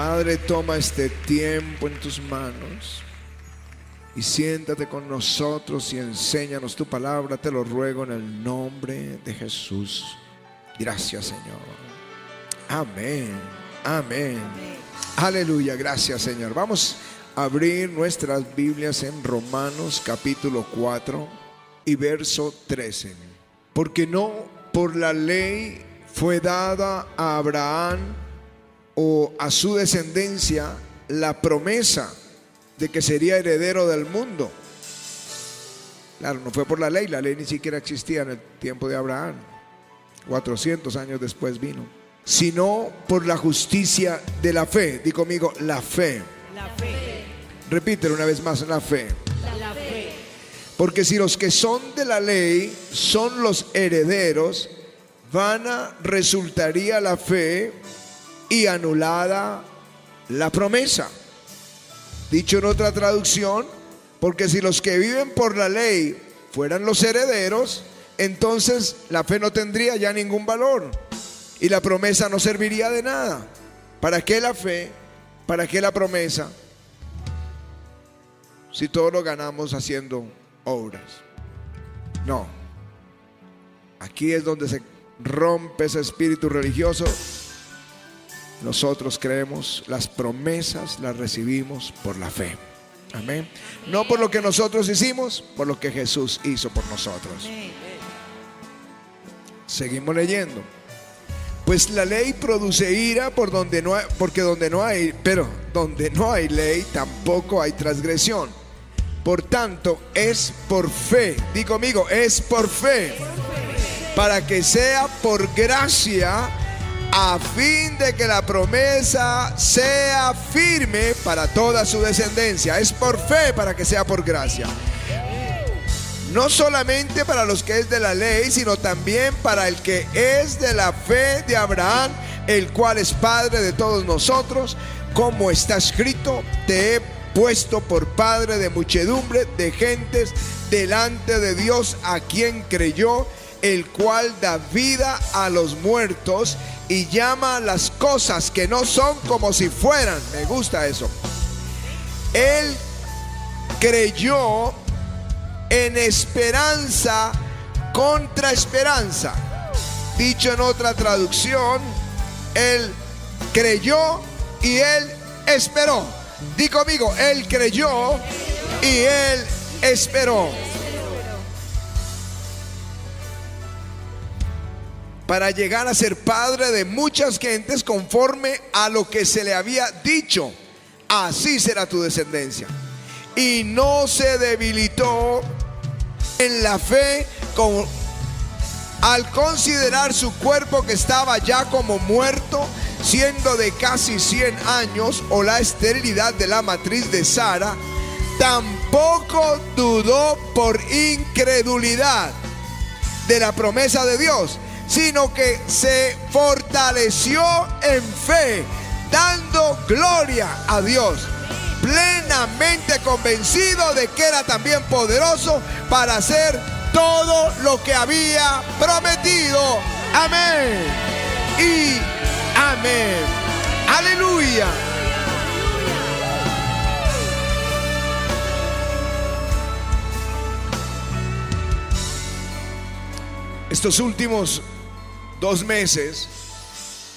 Padre, toma este tiempo en tus manos y siéntate con nosotros y enséñanos tu palabra, te lo ruego en el nombre de Jesús. Gracias, Señor. Amén. Amén. Aleluya, gracias, Señor. Vamos a abrir nuestras Biblias en Romanos capítulo 4 y verso 13. Porque no por la ley fue dada a Abraham o a su descendencia la promesa de que sería heredero del mundo. Claro, no fue por la ley, la ley ni siquiera existía en el tiempo de Abraham. 400 años después vino. Sino por la justicia de la fe. Di conmigo, la fe. La fe. Repítelo una vez más, la fe. La fe. Porque si los que son de la ley son los herederos, vana resultaría la fe y anulada la promesa. Dicho en otra traducción, porque si los que viven por la ley fueran los herederos, entonces la fe no tendría ya ningún valor y la promesa no serviría de nada. ¿Para qué la fe? ¿Para qué la promesa? Si todo lo ganamos haciendo obras. No. Aquí es donde se rompe ese espíritu religioso. Nosotros creemos, las promesas las recibimos por la fe. Amén. No por lo que nosotros hicimos, por lo que Jesús hizo por nosotros. Seguimos leyendo. Pues la ley produce ira por donde no hay, porque donde no hay, pero donde no hay ley tampoco hay transgresión. Por tanto, es por fe. Di conmigo, es por fe. Para que sea por gracia, a fin de que la promesa sea firme para toda su descendencia. Es por fe para que sea por gracia. No solamente para los que es de la ley, sino también para el que es de la fe de Abraham, el cual es Padre de todos nosotros, como está escrito, te he puesto por Padre de muchedumbre de gentes delante de Dios a quien creyó, el cual da vida a los muertos y llama las cosas que no son como si fueran. Me gusta eso. Él creyó en esperanza contra esperanza. Dicho en otra traducción, él creyó y él esperó. Di conmigo, él creyó y él esperó. Para llegar a ser padre de muchas gentes conforme a lo que se le había dicho. Así será tu descendencia. Y no se debilitó en la fe al considerar su cuerpo que estaba ya como muerto, siendo de casi 100 años, o la esterilidad de la matriz de Sara, tampoco dudó por incredulidad de la promesa de Dios, sino que se fortaleció en fe, dando gloria a Dios plenamente convencido de que era también poderoso para hacer todo lo que había prometido. Amén. Y amén. Aleluya. Estos últimos dos meses,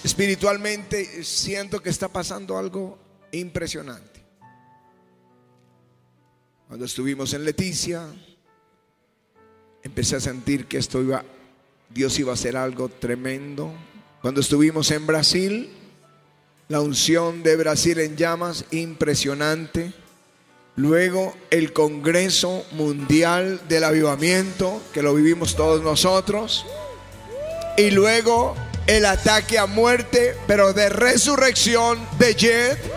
espiritualmente, siento que está pasando algo impresionante. Cuando estuvimos en Leticia, empecé a sentir que esto iba, Dios iba a hacer algo tremendo. Cuando estuvimos en Brasil, la unción de Brasil en llamas, impresionante. Luego el Congreso Mundial del Avivamiento, que lo vivimos todos nosotros. Y luego el ataque a muerte, pero de resurrección de Jet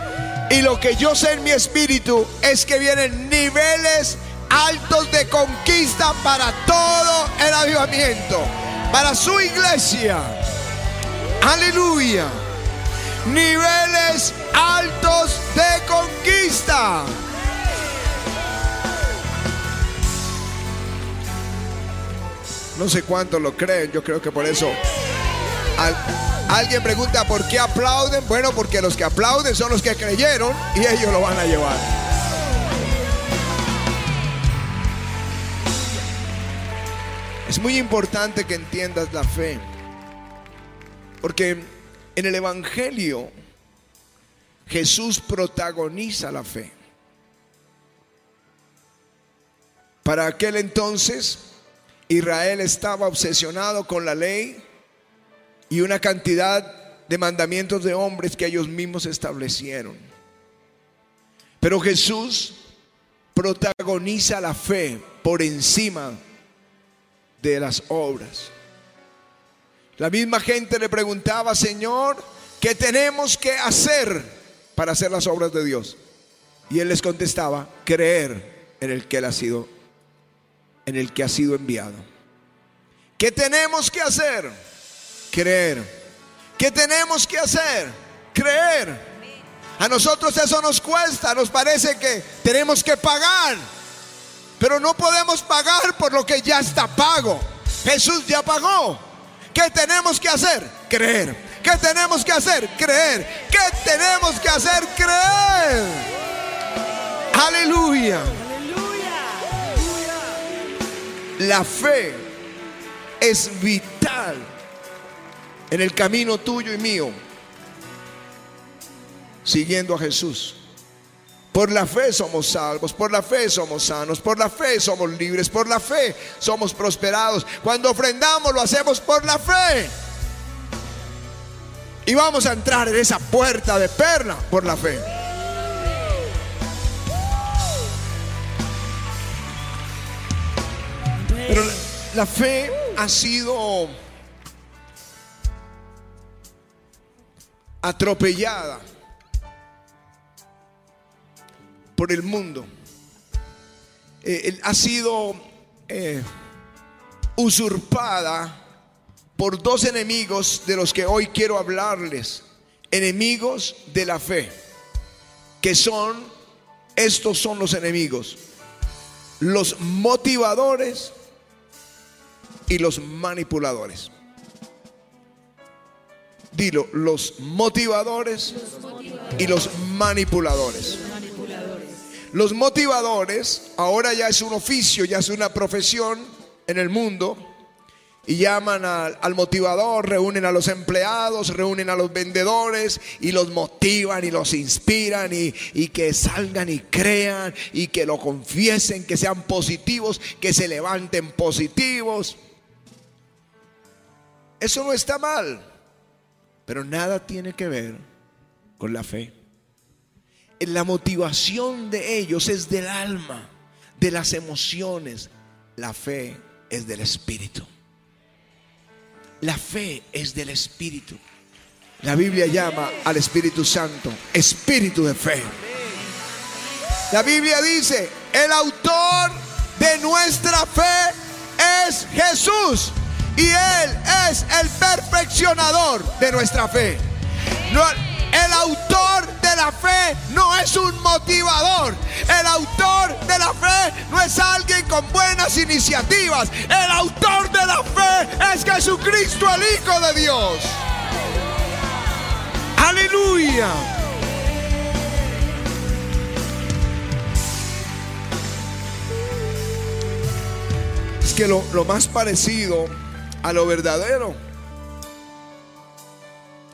y lo que yo sé en mi espíritu es que vienen niveles altos de conquista para todo el avivamiento, para su iglesia. Aleluya. Niveles altos de conquista. No sé cuánto lo creen, yo creo que por eso Al- alguien pregunta por qué aplauden. Bueno, porque los que aplauden son los que creyeron y ellos lo van a llevar. Es muy importante que entiendas la fe. Porque en el Evangelio Jesús protagoniza la fe. Para aquel entonces Israel estaba obsesionado con la ley y una cantidad de mandamientos de hombres que ellos mismos establecieron. Pero Jesús protagoniza la fe por encima de las obras. La misma gente le preguntaba, Señor, ¿qué tenemos que hacer para hacer las obras de Dios? Y él les contestaba, creer en el que él ha sido, en el que ha sido enviado. ¿Qué tenemos que hacer? Creer. ¿Qué tenemos que hacer? Creer. A nosotros eso nos cuesta, nos parece que tenemos que pagar. Pero no podemos pagar por lo que ya está pago. Jesús ya pagó. ¿Qué tenemos que hacer? Creer. ¿Qué tenemos que hacer? Creer. ¿Qué tenemos que hacer? Creer. Aleluya. La fe es vital en el camino tuyo y mío, siguiendo a Jesús. Por la fe somos salvos, por la fe somos sanos, por la fe somos libres, por la fe somos prosperados. Cuando ofrendamos lo hacemos por la fe. Y vamos a entrar en esa puerta de perla por la fe. La, fe ha sido atropellada por el mundo. Eh, ha sido eh, usurpada por dos enemigos de los que hoy quiero hablarles. Enemigos de la fe. Que son, estos son los enemigos. Los motivadores y los manipuladores. Dilo, los motivadores y los manipuladores. Los motivadores ahora ya es un oficio, ya es una profesión en el mundo. Y llaman al, al motivador, reúnen a los empleados, reúnen a los vendedores y los motivan y los inspiran y, y que salgan y crean y que lo confiesen, que sean positivos, que se levanten positivos. Eso no está mal, pero nada tiene que ver con la fe. La motivación de ellos es del alma, de las emociones. La fe es del espíritu. La fe es del espíritu. La Biblia llama al Espíritu Santo espíritu de fe. La Biblia dice, el autor de nuestra fe es Jesús y Él es el perfeccionador de nuestra fe. El autor de la fe no es un motivador. El autor de la fe no es alguien con buenas iniciativas. El autor de la fe es Jesucristo, el Hijo de Dios. Aleluya. Es que lo, lo más parecido a lo verdadero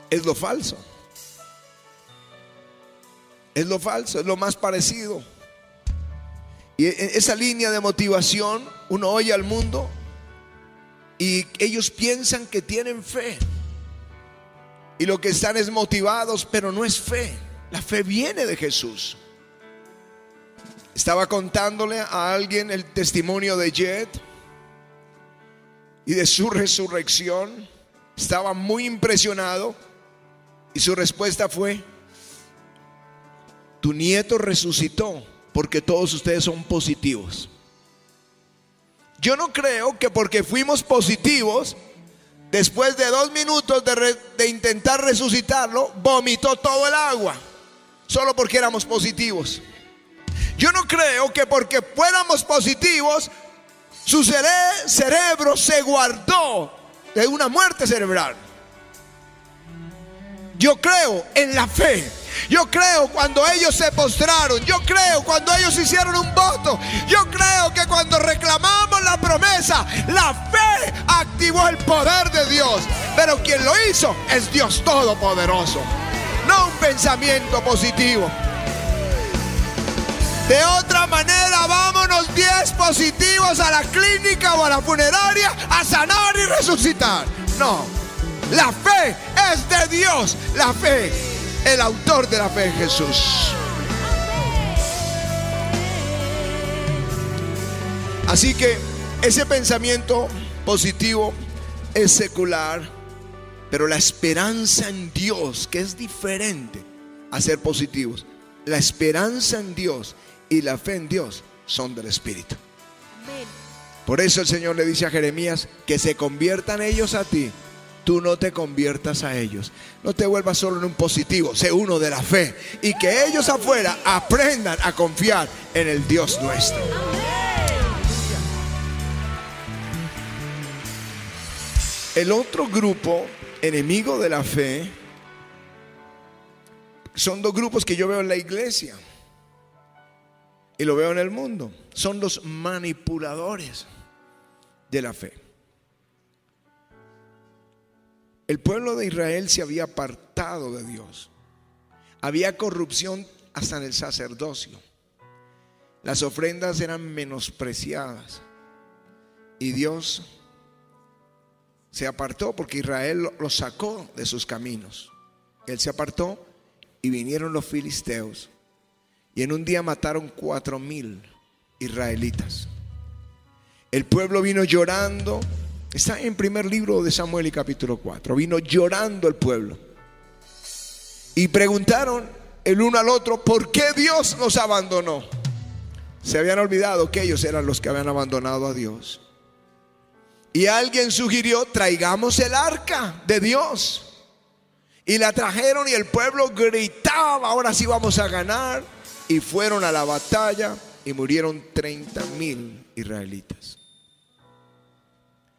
es lo falso. Es lo falso, es lo más parecido. Y en esa línea de motivación, uno oye al mundo y ellos piensan que tienen fe. Y lo que están es motivados, pero no es fe. La fe viene de Jesús. Estaba contándole a alguien el testimonio de Jet y de su resurrección. Estaba muy impresionado y su respuesta fue, tu nieto resucitó porque todos ustedes son positivos. Yo no creo que porque fuimos positivos, después de dos minutos de, intentar resucitarlo, vomitó todo el agua, solo porque éramos positivos. Yo no creo que porque fuéramos positivos, su cere- cerebro se guardó de una muerte cerebral. Yo creo en la fe. Yo creo cuando ellos se postraron. Yo creo cuando ellos hicieron un voto. Yo creo que cuando reclamamos la promesa, la fe activó el poder de Dios. Pero quien lo hizo es Dios Todopoderoso. No un pensamiento positivo. De otra manera, vámonos 10 positivos a la clínica o a la funeraria a sanar y resucitar. No, la fe es de Dios. La fe, el autor de la fe es Jesús. Así que ese pensamiento positivo es secular, pero la esperanza en Dios, que es diferente a ser positivos, la esperanza en Dios y la fe en Dios son del Espíritu. Por eso el Señor le dice a Jeremías que se conviertan ellos a ti. Tú no te conviertas a ellos. No te vuelvas solo en un positivo, sé uno de la fe. Y que ellos afuera aprendan a confiar en el Dios nuestro. El otro grupo enemigo de la fe son dos grupos que yo veo en la iglesia y lo veo en el mundo. Son los manipuladores de la fe. El pueblo de Israel se había apartado de Dios. Había corrupción hasta en el sacerdocio. Las ofrendas eran menospreciadas. Y Dios se apartó porque Israel lo sacó de sus caminos. Él se apartó y vinieron los filisteos. Y en un día mataron cuatro mil israelitas. El pueblo vino llorando. Está en primer libro de Samuel y capítulo 4. Vino llorando el pueblo. Y preguntaron el uno al otro, ¿por qué Dios nos abandonó? Se habían olvidado que ellos eran los que habían abandonado a Dios. Y alguien sugirió, traigamos el arca de Dios. Y la trajeron y el pueblo gritaba, ahora sí vamos a ganar. Y fueron a la batalla y murieron 30 mil israelitas.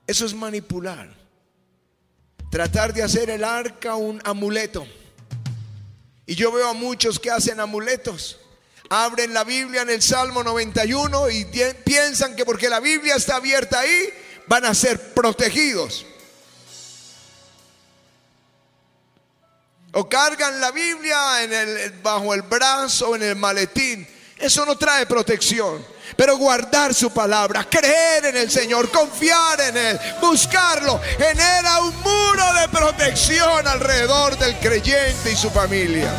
Eso es manipular. Tratar de hacer el arca un amuleto. Y yo veo a muchos que hacen amuletos. Abren la Biblia en el Salmo 91 y piensan que porque la Biblia está abierta ahí, van a ser protegidos. O cargan la Biblia bajo el brazo o en el maletín. Eso no trae protección. Pero guardar su palabra, creer en el Señor, confiar en Él, buscarlo, genera un muro de protección alrededor del creyente y su familia.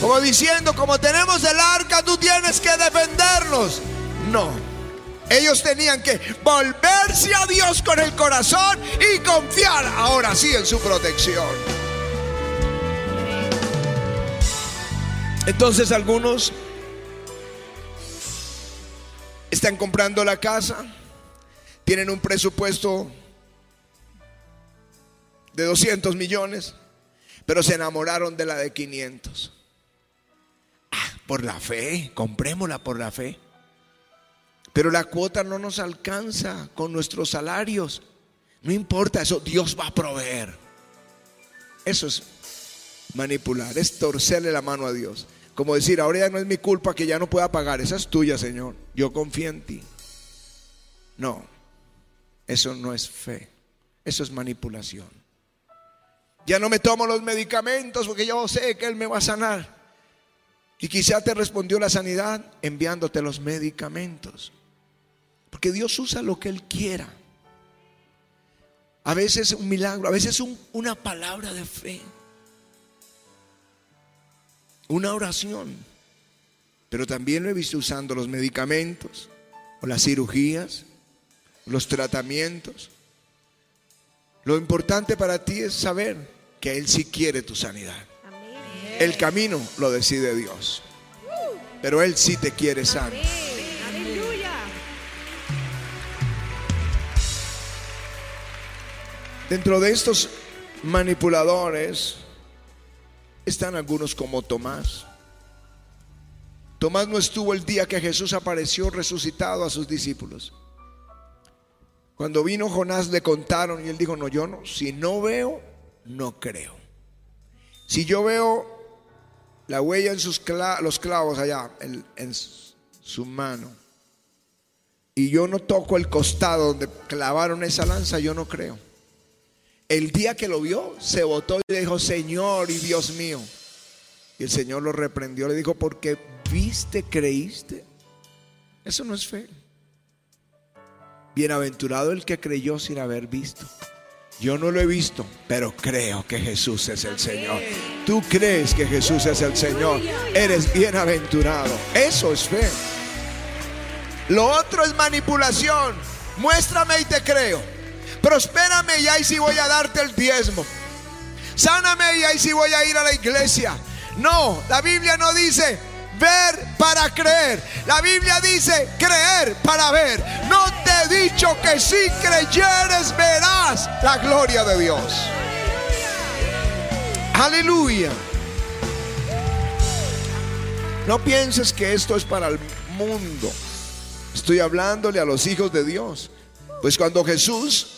Como diciendo, como tenemos el arca, tú tienes que defendernos. No. Ellos tenían que volverse a Dios con el corazón y confiar ahora sí en su protección. Entonces algunos están comprando la casa, tienen un presupuesto de 200 millones, pero se enamoraron de la de 500. Ah, por la fe, comprémosla por la fe. Pero la cuota no nos alcanza con nuestros salarios. No importa eso, Dios va a proveer. Eso es manipular, es torcerle la mano a Dios. Como decir, ahora ya no es mi culpa que ya no pueda pagar, esa es tuya, Señor. Yo confío en ti. No, eso no es fe, eso es manipulación. Ya no me tomo los medicamentos porque yo sé que Él me va a sanar. Y quizá te respondió la sanidad enviándote los medicamentos. Porque Dios usa lo que Él quiera. A veces un milagro, a veces una palabra de fe. Una oración. Pero también lo he visto usando los medicamentos, o las cirugías, los tratamientos. Lo importante para ti es saber que Él sí quiere tu sanidad. El camino lo decide Dios. Pero Él sí te quiere sano. Dentro de estos manipuladores están algunos como Tomás. Tomás no estuvo el día que Jesús apareció resucitado a sus discípulos. Cuando vino Jonás le contaron y él dijo, no, yo no, si no veo, no creo. Si yo veo la huella en sus los clavos allá, en, en su mano, y yo no toco el costado donde clavaron esa lanza, yo no creo. El día que lo vio, se botó y le dijo, Señor y Dios mío. Y el Señor lo reprendió, le dijo, porque viste, creíste. Eso no es fe. Bienaventurado el que creyó sin haber visto. Yo no lo he visto, pero creo que Jesús es el Señor. Tú crees que Jesús es el Señor. Eres bienaventurado. Eso es fe. Lo otro es manipulación. Muéstrame y te creo. Prospérame y ahí sí voy a darte el diezmo. Sáname y ahí sí voy a ir a la iglesia. No, la Biblia no dice ver para creer. La Biblia dice creer para ver. No te he dicho que si creyeres verás la gloria de Dios. Aleluya. No pienses que esto es para el mundo. Estoy hablándole a los hijos de Dios. Pues cuando Jesús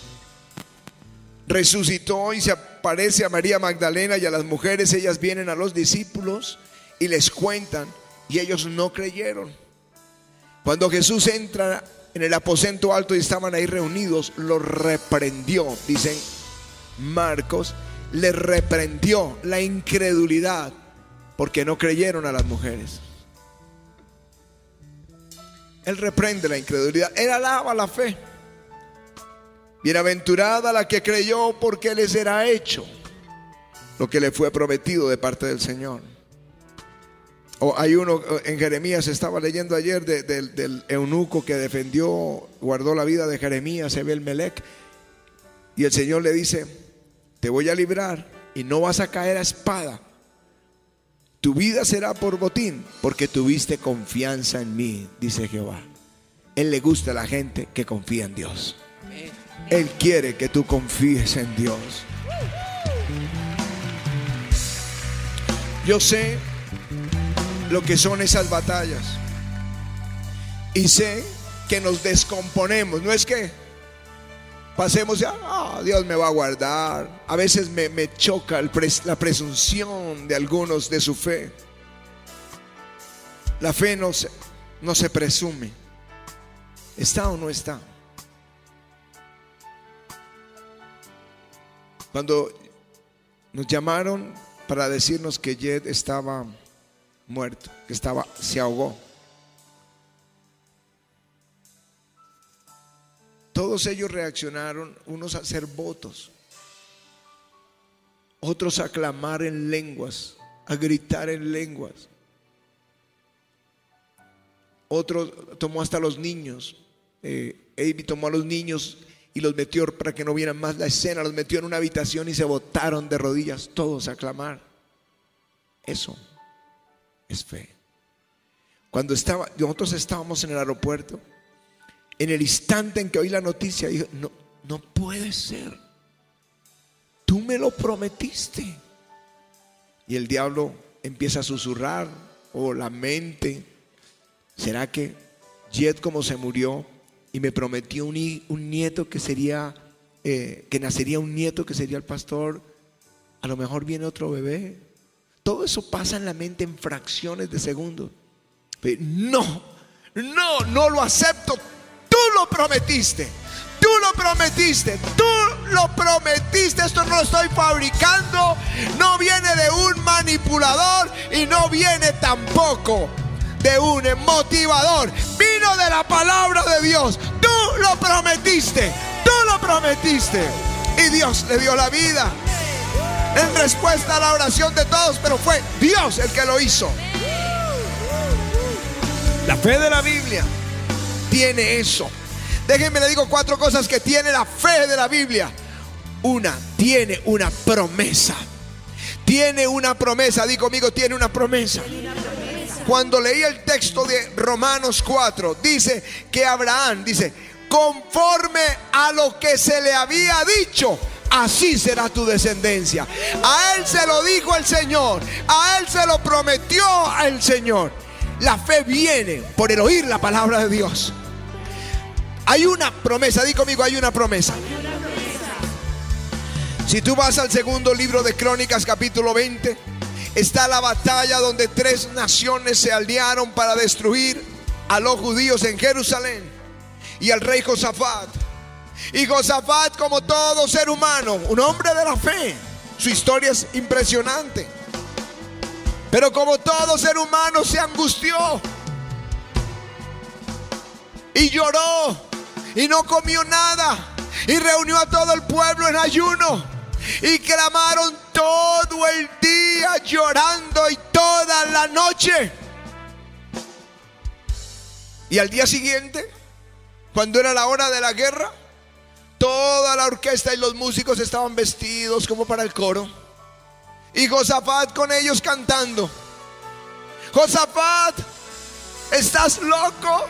resucitó y se aparece a María Magdalena y a las mujeres, ellas vienen a los discípulos y les cuentan y ellos no creyeron. Cuando Jesús entra en el aposento alto y estaban ahí reunidos, los reprendió, dicen Marcos, les reprendió la incredulidad porque no creyeron a las mujeres. Él reprende la incredulidad, él alaba la fe. Bienaventurada la que creyó porque le será hecho lo que le fue prometido de parte del Señor. O hay uno en Jeremías, estaba leyendo ayer del eunuco que defendió, guardó la vida de Jeremías, Ebel Melech. Y el Señor le dice: Te voy a librar y no vas a caer a espada. Tu vida será por botín, porque tuviste confianza en mí, dice Jehová. Él le gusta a la gente que confía en Dios. Él quiere que tú confíes en Dios. Yo sé lo que son esas batallas. Y sé que nos descomponemos. No es que pasemos ya, ah, Dios me va a guardar. A veces me, choca la presunción de algunos de su fe. La fe no se, no se presume. ¿Está o no está? Cuando nos llamaron para decirnos que Jed estaba muerto, que estaba, se ahogó. Todos ellos reaccionaron, unos a hacer votos, otros a clamar en lenguas, a gritar en lenguas. Otro tomó hasta los niños. Eh, tomó a los niños y los metió para que no vieran más la escena, los metió en una habitación y se botaron de rodillas todos a clamar. Eso es fe. Cuando estaba, nosotros estábamos en el aeropuerto, en el instante en que oí la noticia, dije, no, no puede ser. Tú me lo prometiste. Y el diablo empieza a susurrar, o la mente, ¿será que Jet como se murió y me prometió un, un nieto que sería, eh, que nacería un nieto que sería el pastor, a lo mejor viene otro bebé? Todo eso pasa en la mente en fracciones de segundos. No, no, no lo acepto. Tú lo prometiste. Tú lo prometiste. Tú lo prometiste. Esto no lo estoy fabricando. No viene de un manipulador y no viene tampoco de un motivador. Vino de la palabra de Dios. Tú lo prometiste. Tú lo prometiste. Y Dios le dio la vida en respuesta a la oración de todos, pero fue Dios el que lo hizo. La fe de la Biblia tiene eso. Déjenme le digo cuatro cosas que tiene la fe de la Biblia. Una, tiene una promesa. Tiene una promesa, di conmigo, tiene una promesa. Cuando leí el texto de Romanos 4, dice que Abraham, dice, conforme a lo que se le había dicho, así será tu descendencia. A él se lo dijo el Señor, a él se lo prometió el Señor. La fe viene por el oír la palabra de Dios. Hay una promesa, di conmigo, hay una promesa. Si tú vas al segundo libro de Crónicas, capítulo 20, está la batalla donde tres naciones se aliaron para destruir a los judíos en Jerusalén y al rey Josafat. Y Josafat, como todo ser humano, un hombre de la fe, su historia es impresionante. Pero como todo ser humano se angustió y lloró y no comió nada y reunió a todo el pueblo en ayuno y clamaron todo el día llorando y toda la noche. Y al día siguiente, cuando era la hora de la guerra, toda la orquesta y los músicos estaban vestidos como para el coro. Y Josafat con ellos cantando. Josafat, ¿estás loco?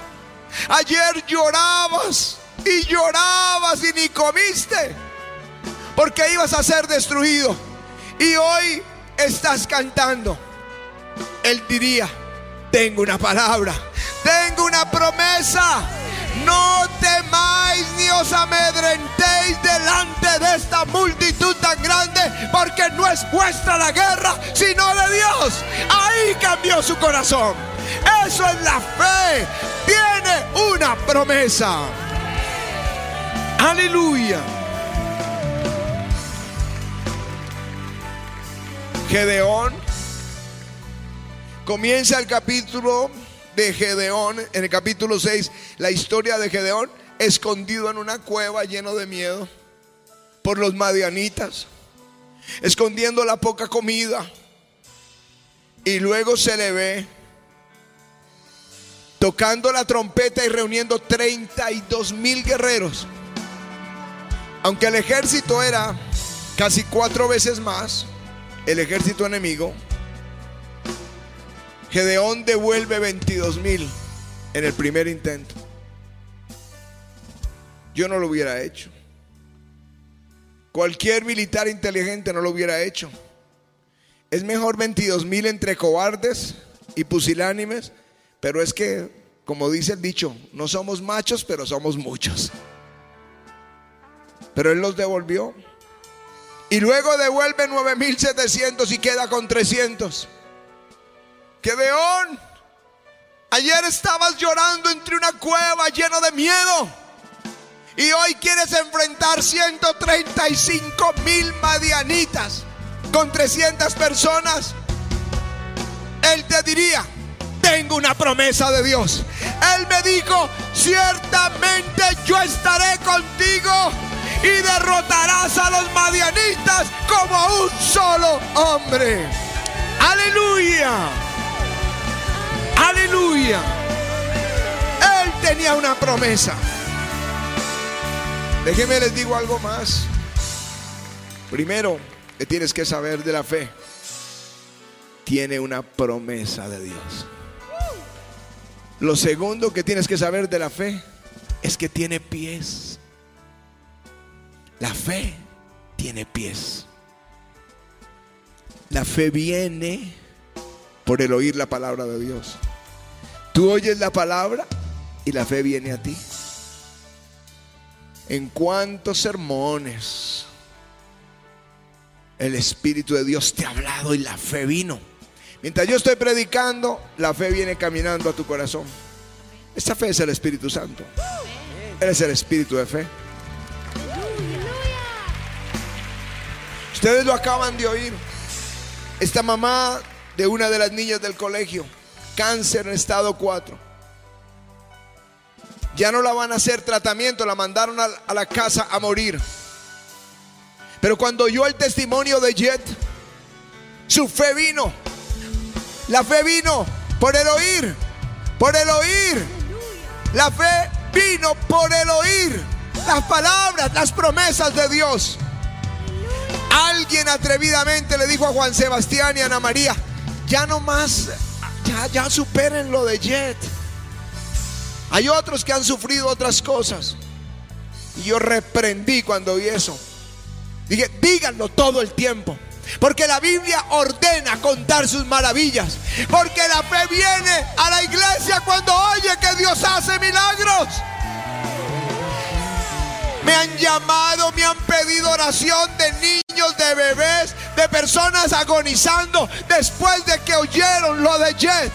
Ayer llorabas y llorabas y ni comiste porque ibas a ser destruido. Y hoy estás cantando. Él diría, tengo una palabra, tengo una promesa. No temáis ni os amedrentéis delante de esta multitud tan grande, porque no es vuestra la guerra, sino de Dios. Ahí cambió su corazón. Eso es la fe. Tiene una promesa. Aleluya. Gedeón comienza el capítulo de Gedeón, en el capítulo 6, la historia de Gedeón, escondido en una cueva lleno de miedo por los madianitas, escondiendo la poca comida. Y luego se le ve tocando la trompeta y reuniendo 32 mil guerreros. Aunque el ejército era casi cuatro veces más, el ejército enemigo, Gedeón devuelve 22 mil en el primer intento. Yo no lo hubiera hecho. Cualquier militar inteligente no lo hubiera hecho. Es mejor 22 mil entre cobardes y pusilánimes, pero es que, como dice el dicho, no somos machos, pero somos muchos. Pero él los devolvió. Y luego devuelve 9700 y queda con 300. Gedeón, ayer estabas llorando entre una cueva lleno de miedo. Y hoy quieres enfrentar 135 mil madianitas con 300 personas. Él te diría, tengo una promesa de Dios. Él me dijo, ciertamente yo estaré contigo y derrotarás a los madianitas como un solo hombre. Aleluya. Aleluya. Él tenía una promesa. Déjenme les digo algo más. Primero, que tienes que saber de la fe. Tiene una promesa de Dios. Lo segundo que tienes que saber de la fe es que tiene pies. La fe tiene pies. La fe viene por el oír la palabra de Dios. Tú oyes la palabra y la fe viene a ti. En cuántos sermones el Espíritu de Dios te ha hablado y la fe vino. Mientras yo estoy predicando, la fe viene caminando a tu corazón. Esta fe es el Espíritu Santo. Él es el Espíritu de fe. Ustedes lo acaban de oír. Esta mamá de una de las niñas del colegio, cáncer en estado 4. Ya no la van a hacer tratamiento, la mandaron a, la casa a morir. Pero cuando oyó el testimonio de Jet, su fe vino. La fe vino por el oír, por el oír. La fe vino por el oír las palabras, las promesas de Dios. Alguien atrevidamente le dijo a Juan Sebastián y Ana María, ya no más, ya, ya superen lo de Jet. Hay otros que han sufrido otras cosas. Y yo reprendí cuando vi eso. Dije, díganlo todo el tiempo. Porque la Biblia ordena contar sus maravillas. Porque la fe viene a la iglesia cuando oye que Dios hace milagros. Me han llamado, me han pedido oración de niños, de bebés, de personas agonizando después de que oyeron lo de Jet.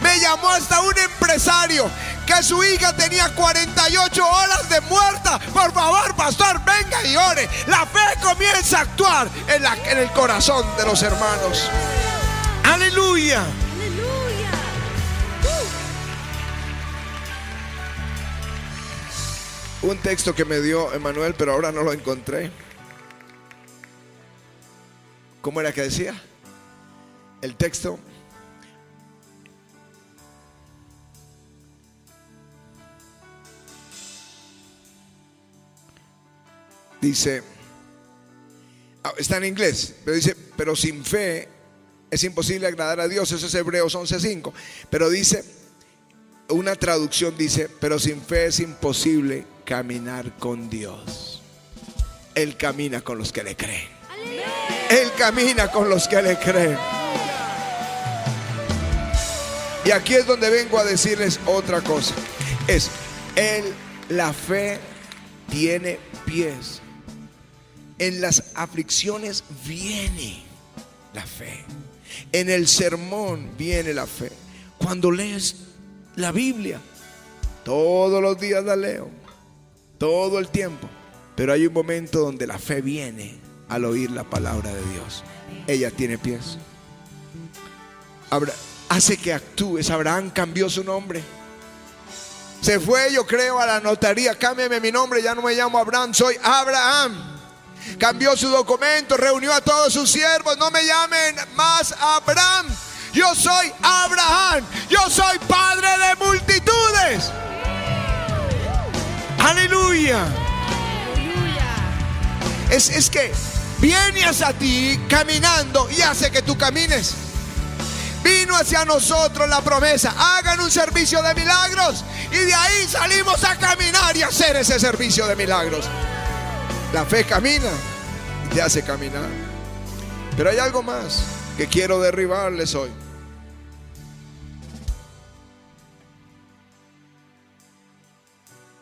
Me llamó hasta un empresario que su hija tenía 48 horas de muerta. Por favor, pastor, venga y ore. La fe comienza a actuar en, en el corazón de los hermanos. Aleluya. Un texto que me dio Emanuel, pero ahora no lo encontré. ¿Cómo era que decía? El texto. Dice, ah, está en inglés, pero dice, pero sin fe es imposible agradar a Dios, eso es Hebreos 11.5, pero dice, una traducción dice, pero sin fe es imposible caminar con Dios. Él camina con los que le creen. Él camina con los que le creen. Y aquí es donde vengo a decirles otra cosa. Es, él, la fe tiene pies. En las aflicciones viene la fe. En el sermón viene la fe. Cuando lees la Biblia, todos los días la leo, todo el tiempo. Pero hay un momento donde la fe viene al oír la palabra de Dios. Ella tiene pies. Hace que actúes. Abraham cambió su nombre. Se fue, yo creo, a la notaría. Cámbiame mi nombre, ya no me llamo Abraham, soy Abraham. Cambió su documento, reunió a todos sus siervos. No me llamen más Abraham. Yo soy Abraham. Yo soy padre de multitudes. Aleluya. Es, es que viene hacia ti caminando y hace que tú camines. Vino hacia nosotros la promesa, hagan un servicio de milagros y de ahí salimos a caminar y hacer ese servicio de milagros. La fe camina y te hace caminar. Pero hay algo más que quiero derribarles hoy.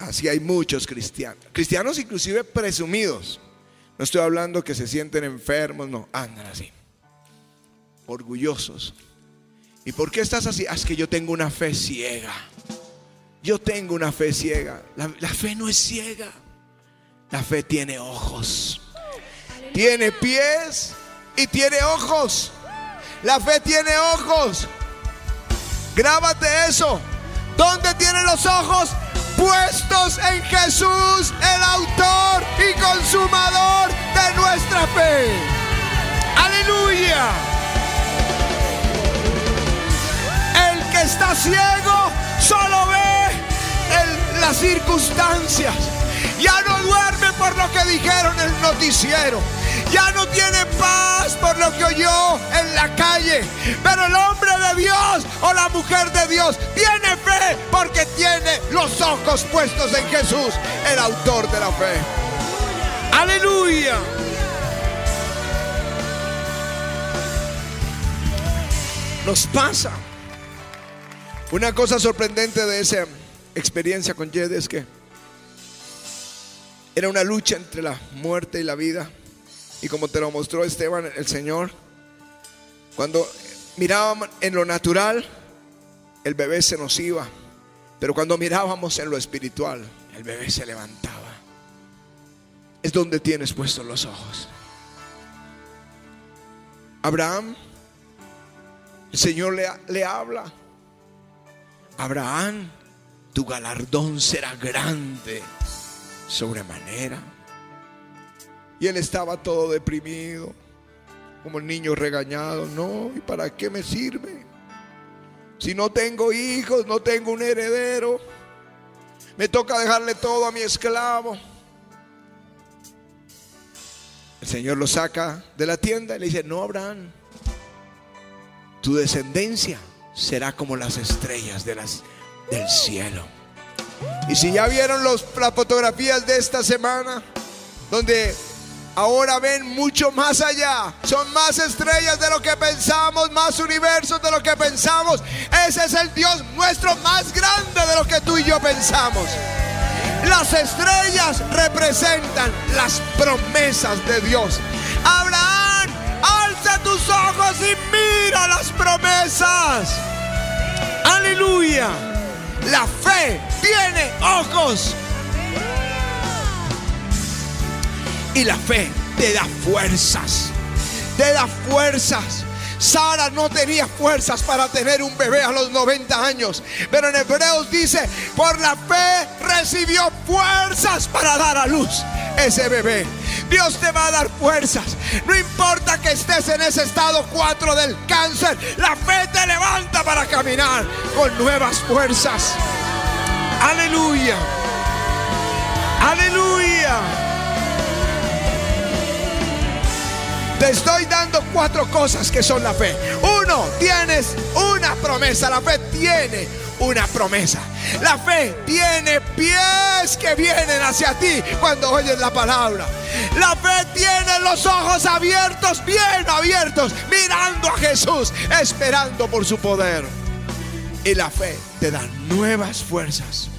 Así hay muchos cristianos. Cristianos inclusive presumidos. No estoy hablando que se sienten enfermos, no, andan así. Orgullosos. ¿Y por qué estás así? Ah, Es que yo tengo una fe ciega. Yo tengo una fe ciega. La, fe no es ciega. La fe tiene ojos. Tiene pies y tiene ojos. La fe tiene ojos. Grábate eso. ¿Dónde tiene los ojos? Puestos en Jesús, el autor y consumador de nuestra fe. Aleluya. El que está ciego solo ve las circunstancias. Ya no duerme por lo que dijeron el noticiero. Ya no tiene paz por lo que oyó en la calle. Pero el hombre de Dios o la mujer de Dios tiene fe porque tiene los ojos puestos en Jesús, el autor de la fe. Aleluya. Nos pasa. Una cosa sorprendente de esa experiencia con Jed es que era una lucha entre la muerte y la vida. Y como te lo mostró Esteban, el Señor, cuando mirábamos en lo natural, el bebé se nos iba. Pero cuando mirábamos en lo espiritual, el bebé se levantaba. Es donde tienes puestos los ojos. Abraham, el Señor le, le habla. Abraham, tu galardón será grande sobremanera. Y él estaba todo deprimido, como el niño regañado. No, ¿y para qué me sirve? Si no tengo hijos, no tengo un heredero, me toca dejarle todo a mi esclavo. El Señor lo saca de la tienda y le dice, no, Abraham, tu descendencia será como las estrellas de las, del cielo. Y si ya vieron los, las fotografías de esta semana, donde ahora ven mucho más allá, son más estrellas de lo que pensamos, más universos de lo que pensamos. Ese es el Dios nuestro más grande de lo que tú y yo pensamos. Las estrellas representan las promesas de Dios. Abraham, alza tus ojos y mira las promesas. Aleluya. La fe tiene ojos. Y la fe te da fuerzas. Te da fuerzas. Sara no tenía fuerzas para tener un bebé a los 90 años. Pero en Hebreos dice, por la fe recibió fuerzas para dar a luz ese bebé. Dios te va a dar fuerzas. No importa que estés en ese estado 4 del cáncer. La fe te levanta para caminar con nuevas fuerzas. Aleluya. Aleluya. Te estoy dando cuatro cosas que son la fe. Uno, tienes una promesa. La fe tiene una promesa. La fe tiene pies que vienen hacia ti cuando oyes la palabra. La fe tiene los ojos abiertos, bien abiertos, mirando a Jesús, esperando por su poder. Y la fe te da nuevas fuerzas.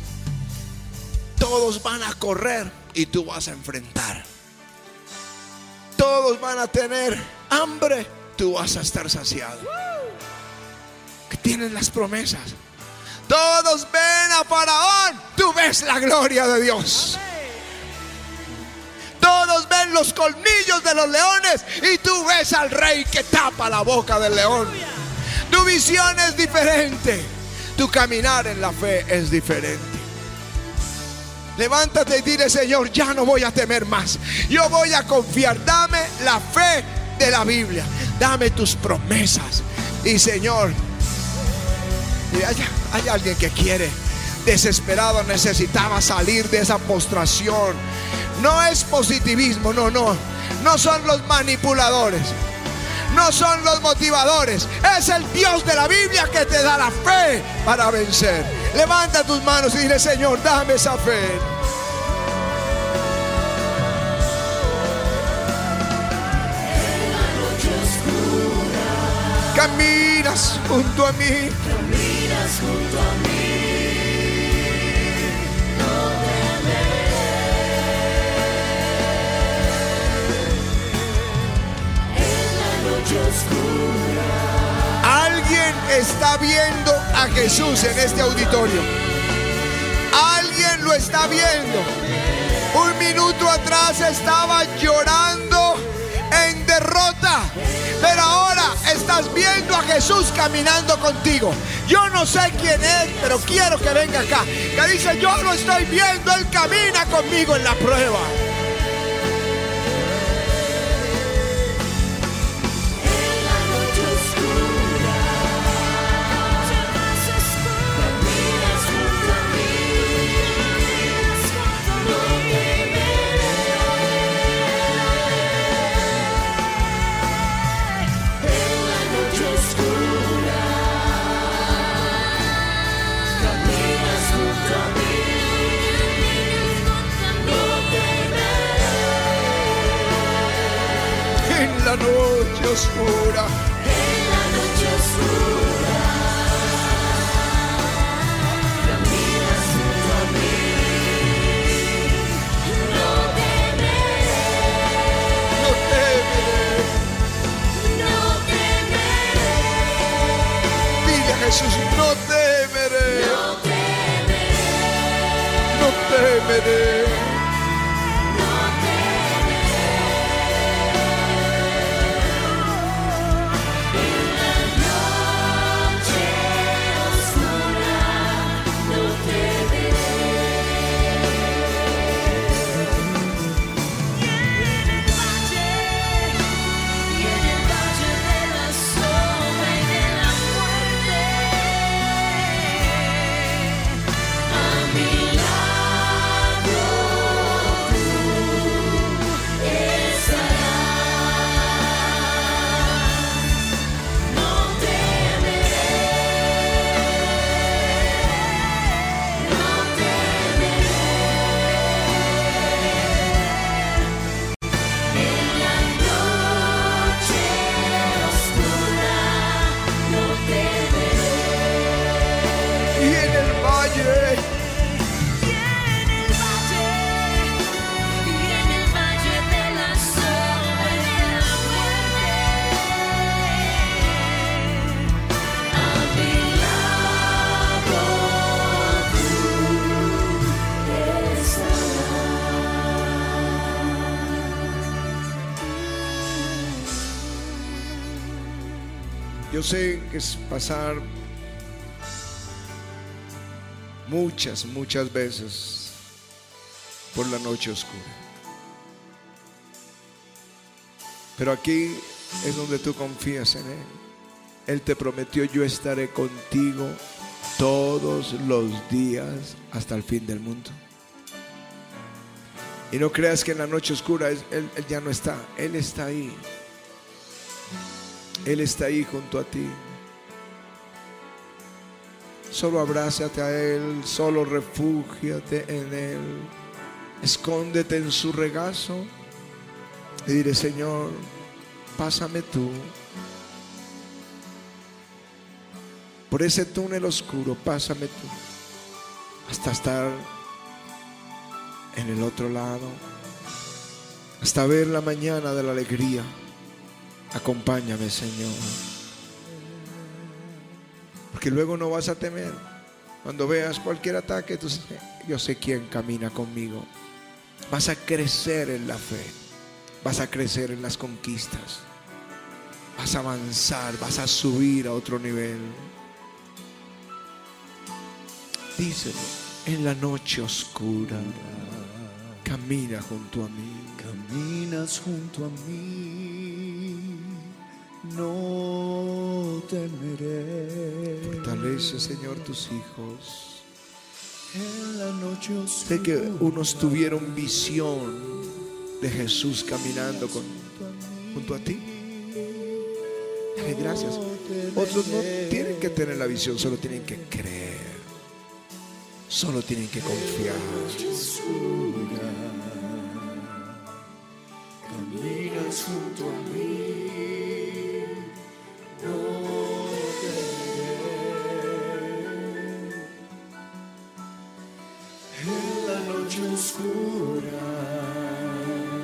Todos van a correr y tú vas a enfrentar. Todos van a tener hambre, tú vas a estar saciado. Que tienen las promesas. Todos ven a Faraón, tú ves la gloria de Dios. Todos ven los colmillos de los leones y tú ves al rey que tapa la boca del león. Tu visión es diferente. Tu caminar en la fe es diferente. Levántate y dile, Señor, ya no voy a temer más. Yo voy a confiar. Dame la fe de la Biblia. Dame tus promesas. Y Señor, hay, hay alguien que quiere, desesperado, necesitaba salir de esa postración. No es positivismo, no, no. No son los manipuladores. No son los motivadores. Es el Dios de la Biblia que te da la fe para vencer. Levanta tus manos y dile, Señor, dame esa fe. Caminas junto a mí. Caminas junto a mí. Temeré. En la noche oscura. Está viendo a Jesús en este auditorio. Alguien lo está viendo. Un minuto atrás estaba llorando en derrota. Pero ahora estás viendo a Jesús caminando contigo. Yo no sé quién es, pero quiero que venga acá. Que dice, yo lo estoy viendo, Él camina conmigo en la prueba. Noche oscura. En la noche oscura. Caminas junto a mí. No temeré. No temeré. No temeré. Dile a Jesús, no temeré. No temeré. No temeré. Sé que es pasar muchas, muchas veces por la noche oscura. Pero aquí es donde tú confías en Él. Él te prometió, yo estaré contigo todos los días hasta el fin del mundo. Y no creas que en la noche oscura él, él ya no está, Él está ahí. Él está ahí junto a ti. Solo abrázate a Él, solo refúgiate en Él. Escóndete en su regazo y diré, Señor, pásame tú. Por ese túnel oscuro, pásame tú. Hasta estar en el otro lado. Hasta ver la mañana de la alegría. Acompáñame, Señor. Porque luego no vas a temer. Cuando veas cualquier ataque, tú yo sé quién camina conmigo. Vas a crecer en la fe. Vas a crecer en las conquistas. Vas a avanzar, vas a subir a otro nivel. Díselo, en la noche oscura, camina junto a mí. Caminas junto a mí, no temeré. Fortalece, Señor, tus hijos. En la noche Sé que unos tuvieron visión de Jesús caminando con, junto a ti. Dale gracias. Otros no tienen que tener la visión, solo tienen que creer. Solo tienen que confiar. Caminas junto a mí,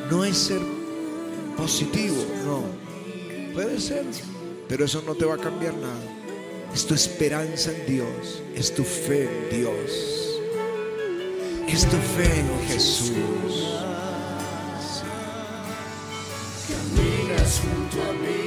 no es ser positivo, no. Puede ser, pero eso no te va a cambiar nada. Es tu esperanza en Dios, es tu fe en Dios, es tu fe en Jesús. caminas junto a mí,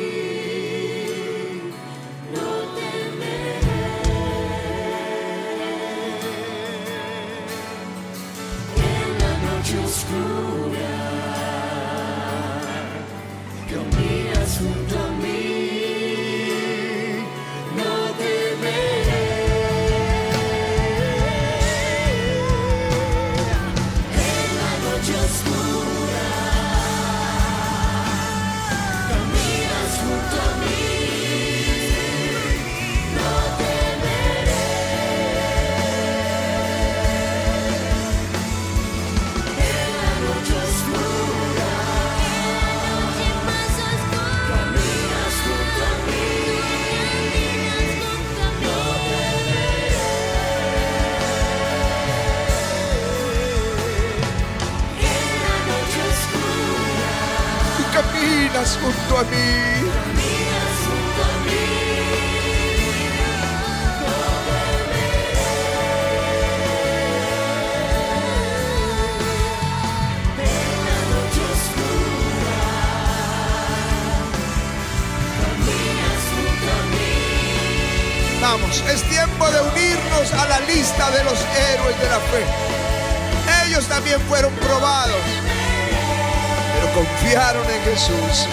a la lista de los héroes de la fe. Ellos también fueron probados, pero confiaron en Jesús.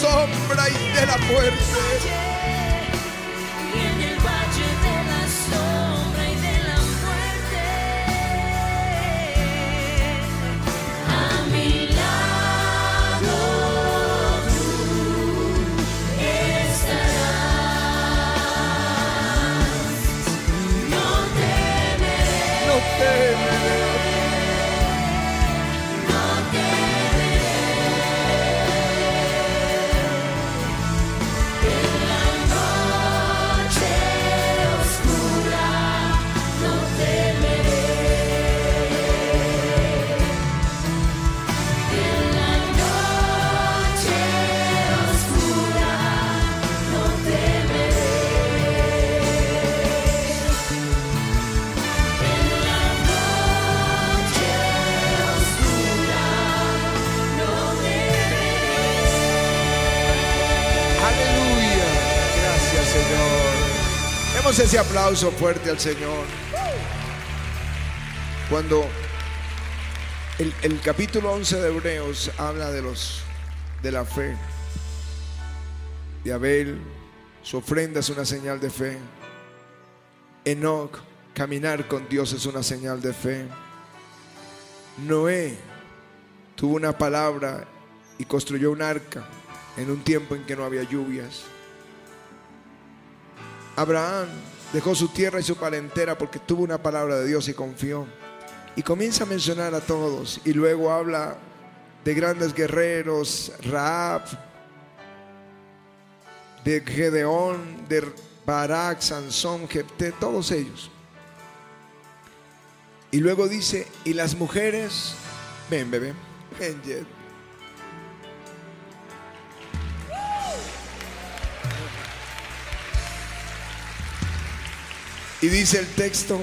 Sombra y de la muerte, ese aplauso fuerte al Señor. Cuando el, capítulo 11 de Hebreos habla de los de la fe de Abel, su ofrenda es una señal de fe. Enoch, caminar con Dios es una señal de fe. Noé tuvo una palabra y construyó un arca en un tiempo en que no había lluvias. Abraham dejó su tierra y su parentela porque tuvo una palabra de Dios y confió. Y comienza a mencionar a todos y luego habla de grandes guerreros, Raab, de Gedeón, de Barak, Sansón, Jepté, todos ellos. Y luego dice, y las mujeres, ven bebé, ven Y dice el texto,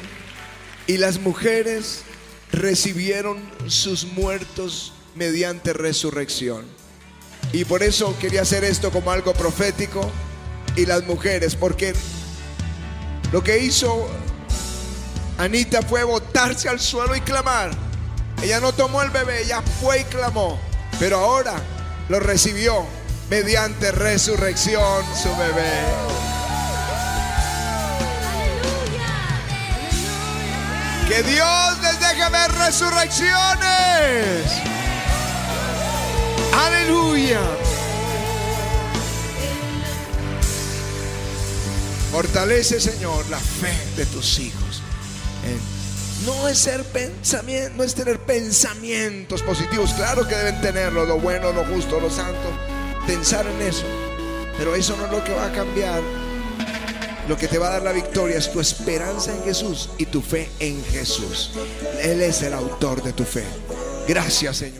y las mujeres recibieron sus muertos mediante resurrección. Y por eso quería hacer esto como algo profético. Y las mujeres, porque lo que hizo Anita fue botarse al suelo y clamar. Ella no tomó el bebé, ella fue y clamó. Pero ahora lo recibió mediante resurrección su bebé. Que Dios les deje ver resurrecciones. Aleluya. Fortalece, Señor, la fe de tus hijos. No es ser pensamiento, no es tener pensamientos positivos. Claro que deben tenerlo, lo bueno, lo justo, lo santo. Pensar en eso. Pero eso no es lo que va a cambiar. Lo que te va a dar la victoria es tu esperanza en Jesús y tu fe en Jesús. Él es el autor de tu fe. Gracias, Señor.